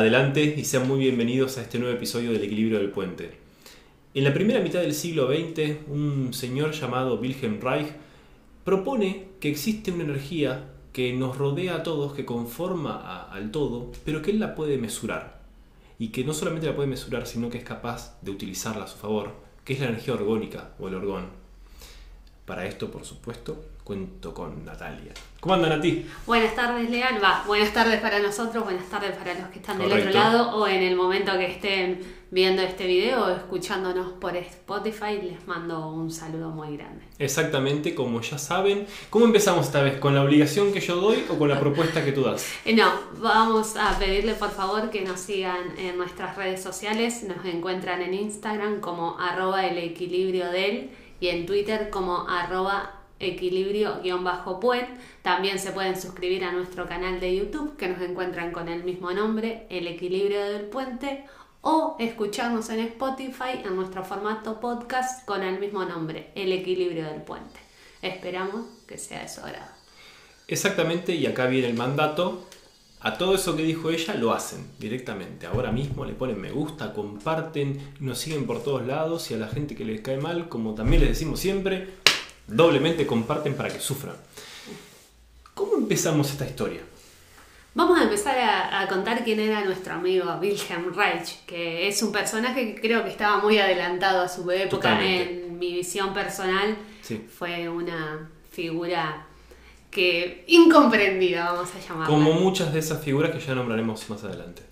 Adelante y sean muy bienvenidos a este nuevo episodio del Equilibrio del Puente. En la primera mitad del siglo XX, un señor llamado Wilhelm Reich propone que existe una energía que nos rodea a todos, que conforma al todo, pero que él la puede mesurar. Y que no solamente la puede mesurar, sino que es capaz de utilizarla a su favor, que es la energía orgónica o el orgón. Para esto, por supuesto, cuento con Natalia. ¿Cómo andan a ti? Buenas tardes, Lean. Va, buenas tardes para nosotros, buenas tardes para los que están del otro lado o en el momento que estén viendo este video o escuchándonos por Spotify, les mando un saludo muy grande. Exactamente, como ya saben. ¿Cómo empezamos esta vez? ¿Con la obligación que yo doy o con la propuesta que tú das? Eh, no, vamos a pedirle por favor que nos sigan en nuestras redes sociales. Nos encuentran en Instagram como arroba el equilibrio del y en Twitter como arroba equilibrio-puent. También se pueden suscribir a nuestro canal de YouTube que nos encuentran con el mismo nombre, El Equilibrio del Puente, o escucharnos en Spotify en nuestro formato podcast con el mismo nombre, El Equilibrio del Puente. Esperamos que sea de su. Exactamente, y acá viene el mandato. A todo eso que dijo ella lo hacen directamente. Ahora mismo le ponen me gusta, comparten, nos siguen por todos lados y a la gente que les cae mal, como también les decimos siempre, doblemente comparten para que sufran. ¿Cómo empezamos esta historia? Vamos a empezar a, contar quién era nuestro amigo Wilhelm Reich, que es un personaje que creo que estaba muy adelantado a su época en mi visión personal. Fue una figura que incomprendida, vamos a llamarla. Como muchas de esas figuras que ya nombraremos más adelante.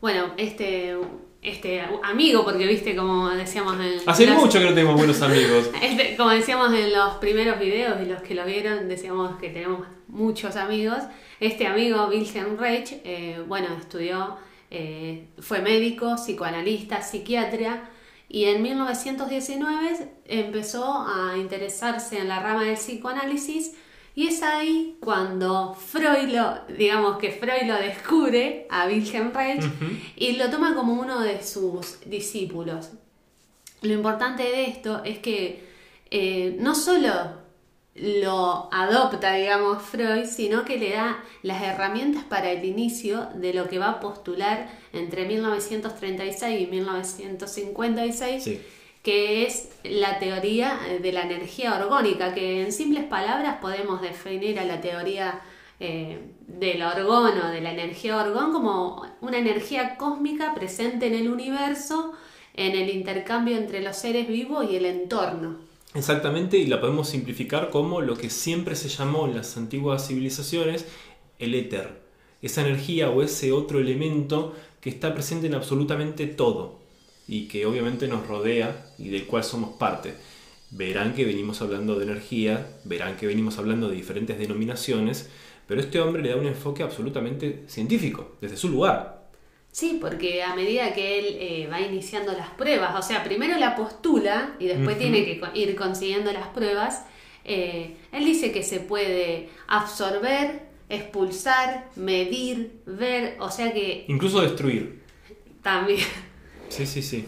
Bueno, este este amigo, porque viste como decíamos en... Hace mucho que no tenemos buenos amigos. Este, como decíamos en los primeros videos y los que lo vieron, decíamos que tenemos muchos amigos. Este amigo, Wilhelm Reich, eh, bueno, estudió, eh, fue médico, psicoanalista, psiquiatra y en 1919 empezó a interesarse en la rama del psicoanálisis y es ahí cuando Freud lo, digamos que Freud lo descubre a Wilhelm Reich y lo toma como uno de sus discípulos. Lo importante de esto es que eh, no solo lo adopta, digamos, Freud, sino que le da las herramientas para el inicio de lo que va a postular entre 1936 y 1956 que es la teoría de la energía orgónica, que en simples palabras podemos definir a la teoría eh, del orgón o de la energía orgón como una energía cósmica presente en el universo, en el intercambio entre los seres vivos y el entorno. Exactamente, y la podemos simplificar como lo que siempre se llamó en las antiguas civilizaciones el éter, esa energía o ese otro elemento que está presente en absolutamente todo y que obviamente nos rodea y del cual somos parte. Verán que venimos hablando de energía, verán que venimos hablando de diferentes denominaciones, pero este hombre le da un enfoque absolutamente científico, desde su lugar. Sí, porque a medida que él eh, va iniciando las pruebas, o sea, primero la postula y después tiene que ir consiguiendo las pruebas, eh, él dice que se puede absorber, expulsar, medir, ver, o sea que... Incluso destruir. También. Sí, sí, sí.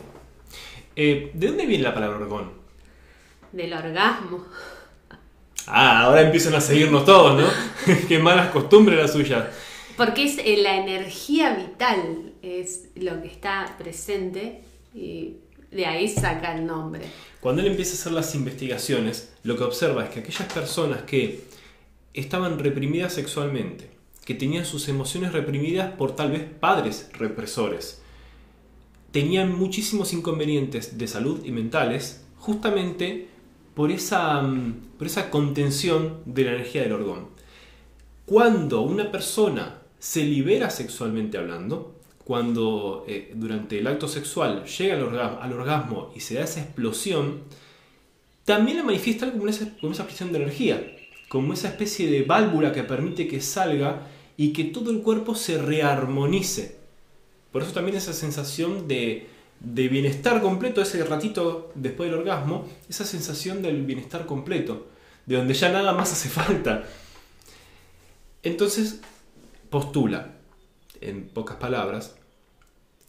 Eh, ¿De dónde viene la palabra orgón? Del orgasmo. Ah, ahora empiezan a seguirnos todos, ¿no? Qué malas costumbres las suyas. Porque es eh, la energía vital, es lo que está presente y de ahí saca el nombre. Cuando él empieza a hacer las investigaciones, lo que observa es que aquellas personas que estaban reprimidas sexualmente, que tenían sus emociones reprimidas por tal vez padres represores, tenían muchísimos inconvenientes de salud y mentales justamente por esa, mm, por esa contención de la energía del orgón. Cuando una persona se libera sexualmente hablando, cuando eh, durante el acto sexual llega al orgasmo, al orgasmo, y se da esa explosión, también la manifiesta como esa, como esa expresión de energía, como esa especie de válvula que permite que salga y que todo el cuerpo se rearmonice por eso también esa sensación de, bienestar completo, ese ratito después del orgasmo, esa sensación del bienestar completo, de donde ya nada más hace falta. Entonces, postula, en pocas palabras,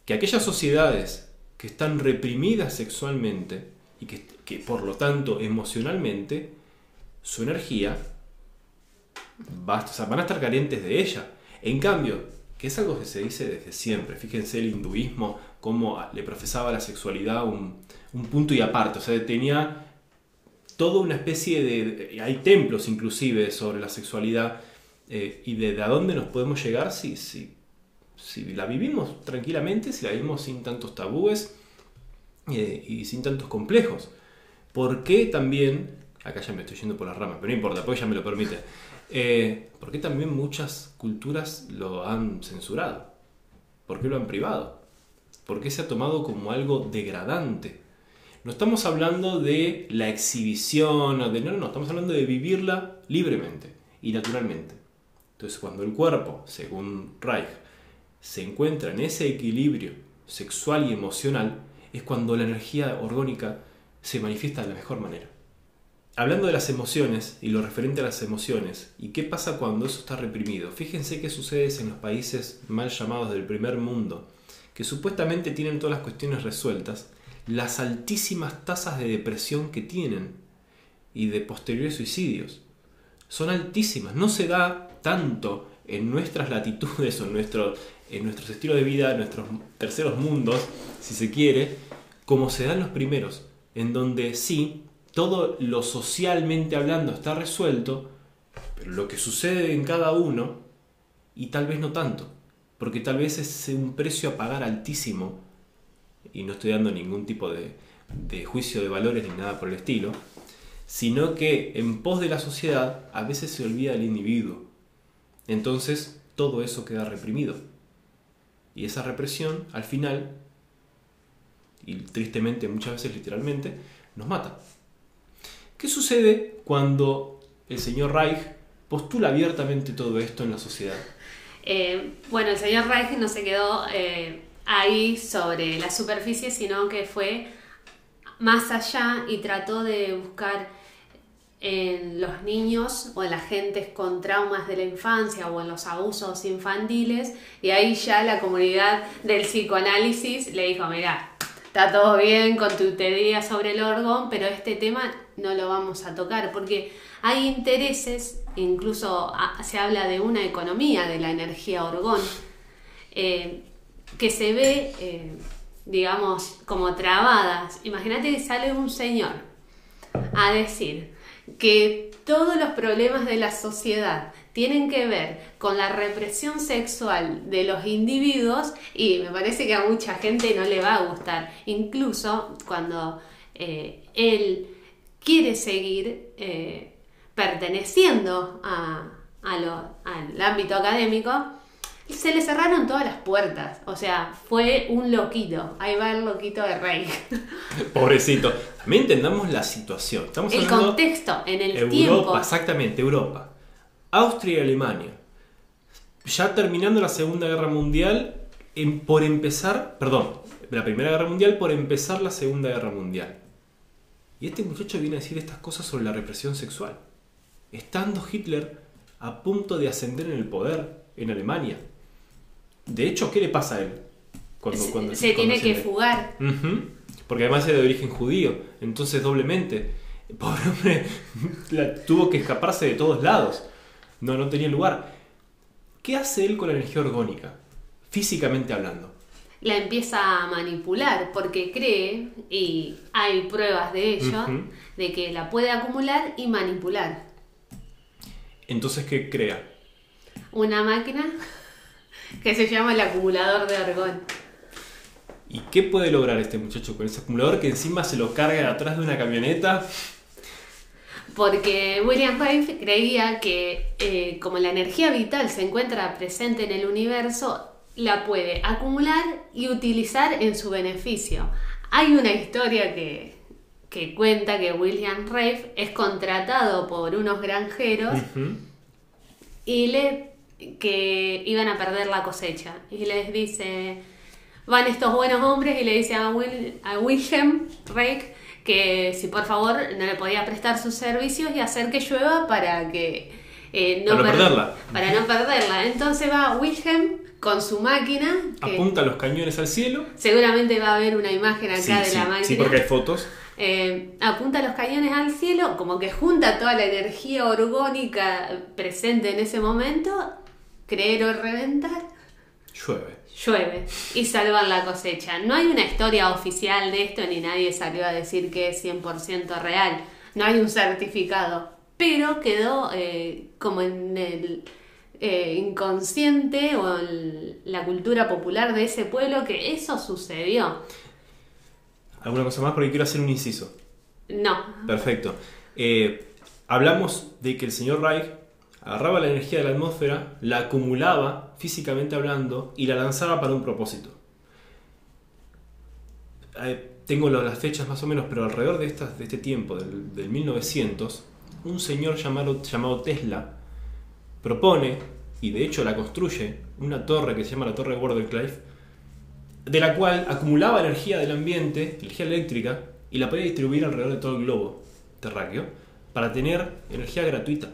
que aquellas sociedades que están reprimidas sexualmente y que, que por lo tanto emocionalmente, su energía va, van a estar carentes de ella. En cambio, que es algo que se dice desde siempre. Fíjense el hinduismo, cómo le profesaba la sexualidad un, un punto y aparte, o sea, tenía toda una especie de... Hay templos inclusive sobre la sexualidad eh, y de, a dónde nos podemos llegar si, si, si, la vivimos tranquilamente, si la vivimos sin tantos tabúes eh, y sin tantos complejos. ¿Por qué también, acá ya me estoy yendo por las ramas, pero no importa, porque ya me lo permite, eh, ¿por qué también muchas culturas lo han censurado? ¿Por qué lo han privado? ¿Por qué se ha tomado como algo degradante? No estamos hablando de la exhibición, de, no, no, estamos hablando de vivirla libremente y naturalmente. Entonces, cuando el cuerpo, según Reich, se encuentra en ese equilibrio sexual y emocional, es cuando la energía orgónica se manifiesta de la mejor manera. Hablando de las emociones y lo referente a las emociones, ¿y qué pasa cuando eso está reprimido? Fíjense qué sucede en los países mal llamados del primer mundo, que supuestamente tienen todas las cuestiones resueltas, las altísimas tasas de depresión que tienen y de posteriores suicidios. Son altísimas, no se da tanto en nuestras latitudes o en, nuestro, en nuestros estilos de vida, en nuestros terceros mundos, si se quiere, como se dan los primeros, en donde sí, todo lo socialmente hablando está resuelto, pero lo que sucede en cada uno, y tal vez no tanto, porque tal vez es un precio a pagar altísimo y no estoy dando ningún tipo de, juicio de valores ni nada por el estilo, sino que en pos de la sociedad a veces se olvida el individuo. Entonces todo eso queda reprimido. Y esa represión al final, y tristemente muchas veces literalmente, nos mata. ¿Qué sucede cuando el señor Reich postula abiertamente todo esto en la sociedad? Eh, bueno, el señor Reich no se quedó eh, ahí sobre la superficie, sino que fue más allá y trató de buscar en los niños o en las gentes con traumas de la infancia o en los abusos infantiles y ahí ya la comunidad del psicoanálisis le dijo, mira, está todo bien con tu teoría sobre el orgón, pero este tema no lo vamos a tocar porque hay intereses, incluso se habla de una economía de la energía orgón. Eh, que se ve, eh, digamos, como trabadas. Imagínate que sale un señor a decir que todos los problemas de la sociedad tienen que ver con la represión sexual de los individuos y me parece que a mucha gente no le va a gustar. Incluso cuando eh, él quiere seguir eh, perteneciendo a, al ámbito académico, se le cerraron todas las puertas. O sea, fue un loquito. Ahí va el loquito de Rey. Pobrecito. También entendamos la situación. Estamos el contexto, en el Europa, tiempo. Exactamente, Europa. Austria y Alemania. Ya terminando la Segunda Guerra Mundial, por empezar, perdón, la Primera Guerra Mundial, por empezar la Segunda Guerra Mundial. Y este muchacho viene a decir estas cosas sobre la represión sexual. Estando Hitler a punto de ascender en el poder en Alemania. De hecho, ¿qué le pasa a él? Cuando, se, tiene que fugar. Porque además es de origen judío, entonces doblemente. Pobre hombre, tuvo que escaparse de todos lados. No, no tenía lugar. ¿Qué hace él con la energía orgónica? Físicamente hablando. La empieza a manipular porque cree, y hay pruebas de ello, de que la puede acumular y manipular. Entonces, ¿qué crea? Una máquina que se llama el acumulador de argón. ¿Y qué puede lograr este muchacho con ese acumulador que encima se lo carga atrás de una camioneta? Porque William Rife creía que eh, como la energía vital se encuentra presente en el universo, la puede acumular y utilizar en su beneficio. Hay una historia que, cuenta que William Rife es contratado por unos granjeros y le que iban a perder la cosecha. Y les dice, van estos buenos hombres y le dice a, a Wilhelm Reich que si por favor no le podía prestar sus servicios y hacer que llueva para que eh, no para perderla. Para no perderla. Entonces va Wilhelm con su máquina. Apunta los cañones al cielo. Seguramente va a haber una imagen acá de la máquina. Sí, porque hay fotos. Eh, apunta los cañones al cielo, como que junta toda la energía orgónica presente en ese momento creer o reventar. Llueve. llueve y salvan la cosecha. No hay una historia oficial de esto ni nadie salió a decir que es 100% real. No hay un certificado, pero quedó eh, como en el eh, inconsciente o en la cultura popular de ese pueblo que eso sucedió. ¿Alguna cosa más? Porque quiero hacer un inciso. No, Perfecto. Eh, hablamos de que el señor Reich agarraba la energía de la atmósfera, la acumulaba físicamente hablando y la lanzaba para un propósito. Eh, tengo las fechas más o menos, pero alrededor de, estas, de este tiempo, del, del 1900, un señor llamado, llamado Tesla propone, y de hecho la construye, una torre que se llama la Torre Wardenclyffe, de la cual acumulaba energía del ambiente, energía eléctrica, y la podía distribuir alrededor de todo el globo terráqueo para tener energía gratuita.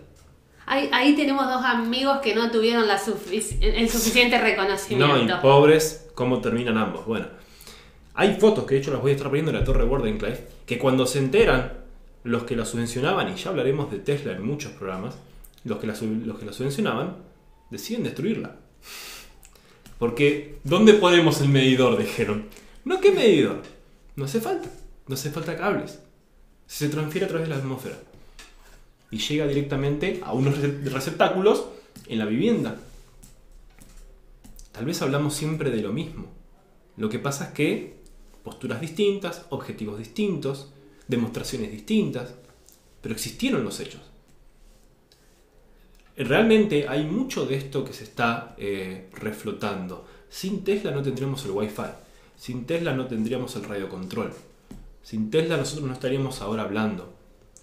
ahí, ahí tenemos dos amigos que no tuvieron la el suficiente No, y reconocimiento. pobres, ¿cómo terminan ambos? Bueno, hay fotos que de hecho las voy a estar poniendo en la Torre Wardenclyffe, que cuando se enteran los que la subvencionaban, y ya hablaremos de Tesla en muchos programas, los que la, los que subvencionaban, deciden destruirla. Porque, ¿dónde ponemos el medidor? Dijeron. No, ¿qué medidor? No hace falta. No hace falta cables. Se transfiere a través de la atmósfera. Y llega directamente a unos rece- receptáculos en la vivienda. Tal vez hablamos siempre de lo mismo. Lo que pasa es que posturas distintas, objetivos distintos, demostraciones distintas, pero existieron los hechos. Realmente hay mucho de esto que se está eh, reflotando. Sin Tesla no tendríamos el Wi-Fi. Sin Tesla no tendríamos el radiocontrol. Sin Tesla nosotros no estaríamos ahora hablando.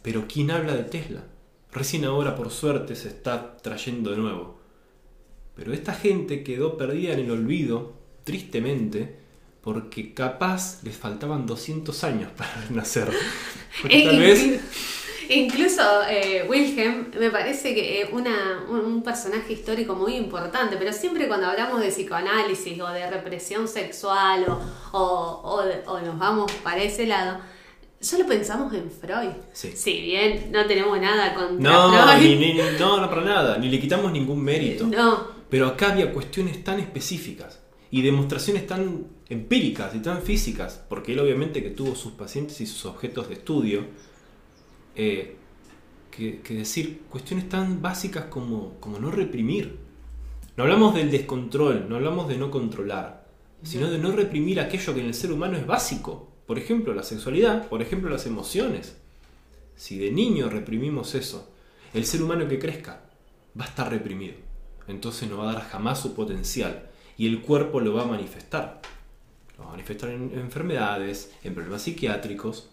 Pero ¿quién habla de Tesla? Recién ahora, por suerte, se está trayendo de nuevo. Pero esta gente quedó perdida en el olvido, tristemente, porque capaz les faltaban 200 años para nacer. Porque E tal vez... inclu- Incluso eh, Wilhelm me parece que es una, un, personaje histórico muy importante, pero siempre cuando hablamos de psicoanálisis o de represión sexual o, o, o de- o nos vamos para ese lado, solo pensamos en Freud. Sí. Si bien no tenemos nada contra No, Freud. ni- ni- no, no para nada, ni le quitamos ningún mérito. No, Pero acá había cuestiones tan específicas y demostraciones tan empíricas y tan físicas, porque él obviamente que tuvo sus pacientes y sus objetos de estudio, eh, que, que decir cuestiones tan básicas como, como no reprimir. No hablamos del descontrol, no hablamos de no controlar, sino de no reprimir aquello que en el ser humano es básico. Por ejemplo, la sexualidad, por ejemplo, las emociones. Si de niño reprimimos eso, el ser humano que crezca va a estar reprimido. Entonces no va a dar jamás su potencial. Y el cuerpo lo va a manifestar. Lo va a manifestar en enfermedades, en problemas psiquiátricos.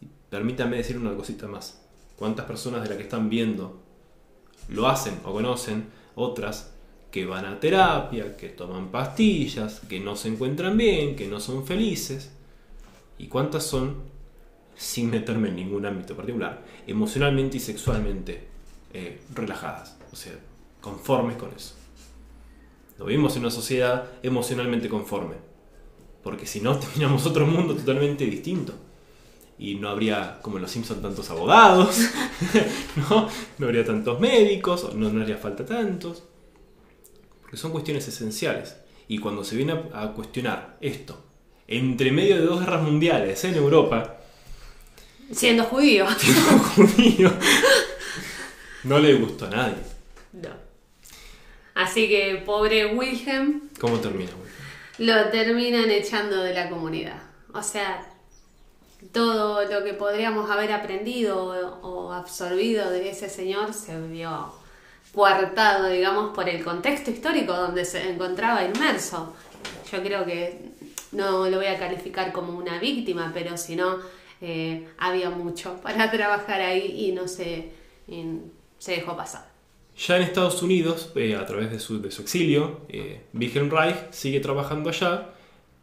Y permítanme decir una cosita más. ¿Cuántas personas de las que están viendo lo hacen o conocen? Otras que van a terapia, que toman pastillas, que no se encuentran bien, que no son felices. ¿Y cuántas son, sin meterme en ningún ámbito particular, emocionalmente y sexualmente eh, relajadas? O sea, conformes con eso. No vivimos en una sociedad emocionalmente conforme. Porque si no, tendríamos otro mundo totalmente distinto. Y no habría, como en los Simpson, tantos abogados, ¿no? No habría tantos médicos, no, no haría falta tantos. Porque son cuestiones esenciales. Y cuando se viene a, a cuestionar esto, entre medio de dos guerras mundiales en Europa, siendo judío. judío, no le gustó a nadie. No. Así que pobre Wilhelm ¿Cómo termina? güey? lo terminan echando de la comunidad. O sea, todo lo que podríamos haber aprendido o, o absorbido de ese señor se vio coartado, digamos, por el contexto histórico donde se encontraba inmerso. Yo creo que no lo voy a calificar como una víctima, pero si no, eh, había mucho para trabajar ahí y no se, y se dejó pasar. Ya en Estados Unidos, eh, a través de su, exilio, eh, Wilhelm Reich sigue trabajando allá,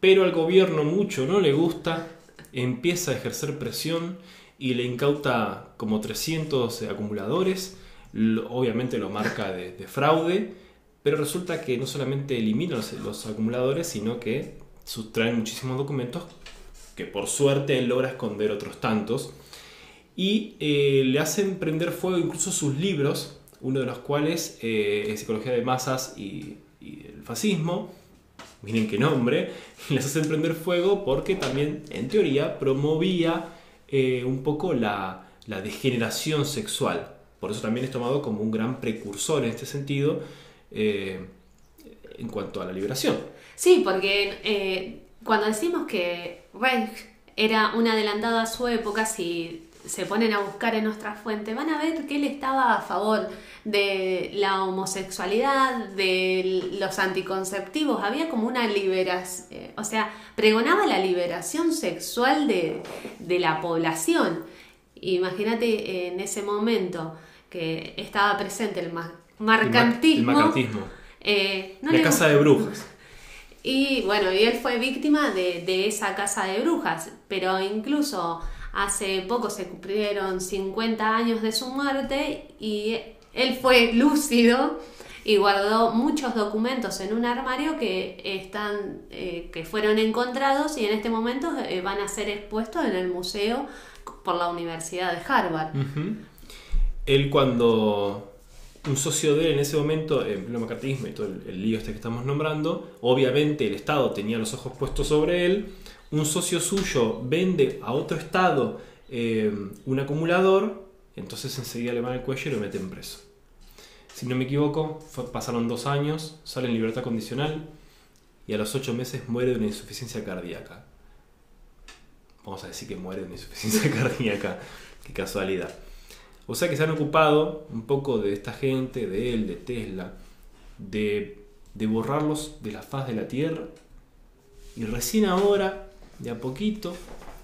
pero al gobierno mucho no le gusta, empieza a ejercer presión y le incauta como 300 acumuladores, lo- obviamente lo marca de, de fraude, pero resulta que no solamente elimina los, los acumuladores, sino que sustraen muchísimos documentos que por suerte él logra esconder otros tantos y eh, le hacen prender fuego incluso sus libros, uno de los cuales eh, es Psicología de Masas y, el fascismo, miren qué nombre, y les hacen prender fuego porque también, en teoría, promovía eh, un poco la, degeneración sexual. Por eso también es tomado como un gran precursor en este sentido eh, en cuanto a la liberación. Sí, porque eh, cuando decimos que Reich era un adelantado a su época, si se ponen a buscar en nuestra fuente, van a ver que él estaba a favor de la homosexualidad, de los anticonceptivos, había como una liberación, eh, o sea, pregonaba la liberación sexual de, de la población. Imagínate en ese momento que estaba presente el macartismo. Eh, no la casa de brujas. Y bueno, y él fue víctima de, de esa casa de brujas, pero incluso hace poco se cumplieron 50 años de su muerte y él fue lúcido y guardó muchos documentos en un armario que están eh, que fueron encontrados y en este momento eh, van a ser expuestos en el museo por la Universidad de Harvard. Él cuando un socio de él en ese momento, en pleno macartismo y todo el, el lío este que estamos nombrando, obviamente el Estado tenía los ojos puestos sobre él, un socio suyo vende a otro Estado eh, un acumulador, entonces enseguida le van al cuello y lo meten preso. Si no me equivoco, pasaron dos años, sale en libertad condicional y a los ocho meses muere de una insuficiencia cardíaca. Vamos a decir que muere de una insuficiencia cardíaca, qué casualidad. O sea que se han ocupado un poco de esta gente, de él, de Tesla, de, de borrarlos de la faz de la Tierra. Y recién ahora, de a poquito,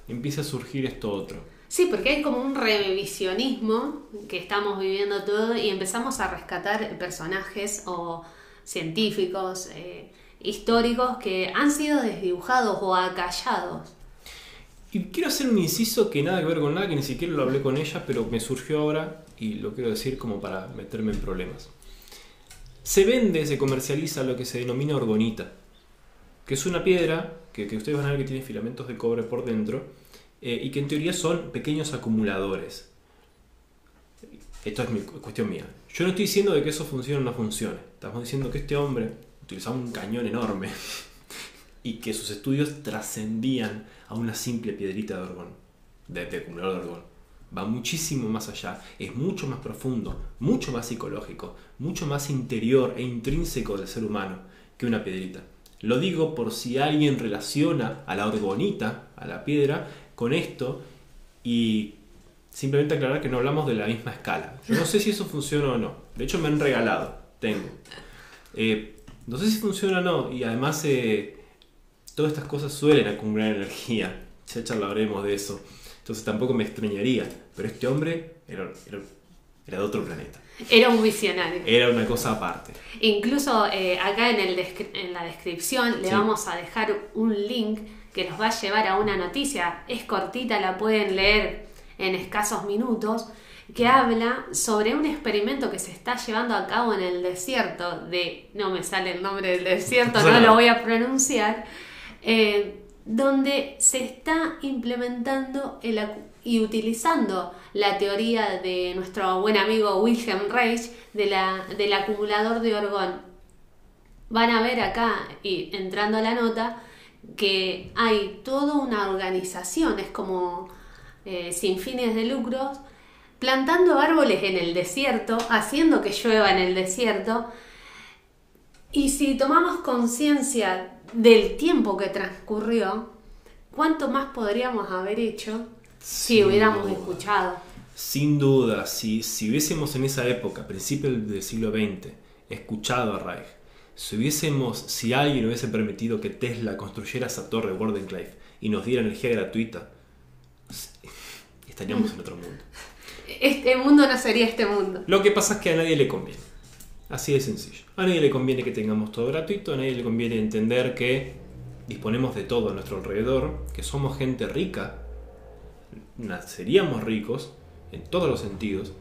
empieza a surgir esto otro. Sí, porque hay como un revisionismo que estamos viviendo todo y empezamos a rescatar personajes o científicos, eh, históricos que han sido desdibujados o acallados. Y quiero hacer un inciso que nada que ver con nada, que ni siquiera lo hablé con ella, pero me surgió ahora y lo quiero decir como para meterme en problemas. Se vende, se comercializa lo que se denomina orgonita, que es una piedra que, ustedes van a ver que tiene filamentos de cobre por dentro eh, y que en teoría son pequeños acumuladores. Esto es mi cu- cuestión mía. Yo no estoy diciendo de que eso funcione o no funcione. Estamos diciendo que este hombre utilizaba un cañón enorme y que sus estudios trascendían a una simple piedrita de orgón, de, de acumulador de orgón. Va muchísimo más allá, es mucho más profundo, mucho más psicológico, mucho más interior e intrínseco del ser humano que una piedrita. Lo digo por si alguien relaciona a la orgonita, a la piedra, con esto y simplemente aclarar que no hablamos de la misma escala. No sé si eso funciona o no. De hecho me han regalado, tengo. Eh, no sé si funciona o no y además eh, todas estas cosas suelen acumular energía. Ya charlaremos de eso. Entonces tampoco me extrañaría. Pero este hombre era, era, era de otro planeta. Era un visionario. Era una cosa aparte. Incluso eh, acá en, el en la descripción le Sí. vamos a dejar un link que nos va a llevar a una noticia. Es cortita, la pueden leer en escasos minutos, que habla sobre un experimento que se está llevando a cabo en el desierto de, no me sale el nombre del desierto, no lo voy a pronunciar, eh, donde se está implementando el y utilizando la teoría de nuestro buen amigo Wilhelm Reich de la, del acumulador de orgón. Van a ver acá, y entrando a la nota, que hay toda una organización, es como eh, sin fines de lucros, plantando árboles en el desierto, haciendo que llueva en el desierto. Y si tomamos conciencia del tiempo que transcurrió, ¿cuánto más podríamos haber hecho si Sin hubiéramos duda. escuchado? Sin duda, si, si hubiésemos en esa época, principio del siglo XX, escuchado a Reich, si hubiésemos, si alguien hubiese permitido que Tesla construyera esa torre Wardenclyffe y nos diera energía gratuita, estaríamos en otro mundo. Este mundo no sería este mundo. Lo que pasa es que a nadie le conviene. Así de sencillo. A nadie le conviene que tengamos todo gratuito, a nadie le conviene entender que disponemos de todo a nuestro alrededor, que somos gente rica, naceríamos ricos en todos los sentidos,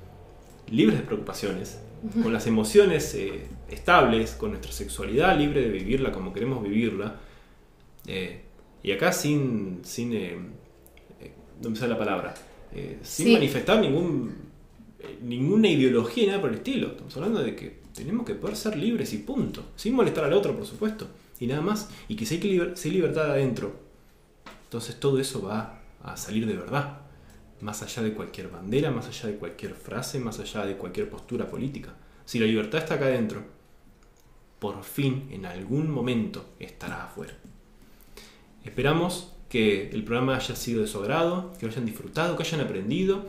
libres de preocupaciones, con las emociones eh, estables, con nuestra sexualidad libre de vivirla como queremos vivirla, eh, y acá sin, sin eh, no me sale la palabra, sin Sí. manifestar ningún, ninguna ideología ni nada por el estilo. Estamos hablando de que tenemos que poder ser libres y punto. Sin molestar al otro, por supuesto. Y nada más. Y que si hay que liber libertad adentro, entonces todo eso va a salir de verdad. Más allá de cualquier bandera, más allá de cualquier frase, más allá de cualquier postura política. Si la libertad está acá adentro, por fin, en algún momento, estará afuera. Esperamos que el programa haya sido de su agrado, que lo hayan disfrutado, que hayan aprendido,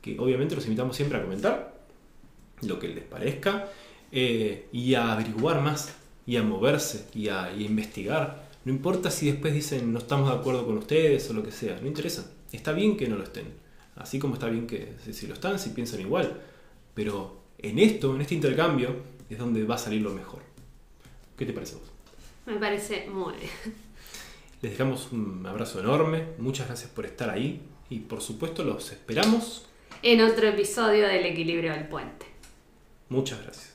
que obviamente los invitamos siempre a comentar lo que les parezca eh, y a averiguar más y a moverse y a, investigar. No importa si después dicen no estamos de acuerdo con ustedes o lo que sea, no interesa. Está bien que no lo estén, así como está bien que si lo están, si piensan igual. Pero en esto, en este intercambio, es donde va a salir lo mejor. ¿Qué te parece vos? Me parece muy bien. Les dejamos un abrazo enorme, muchas gracias por estar ahí y por supuesto los esperamos en otro episodio del equilibrio del puente. Muchas gracias.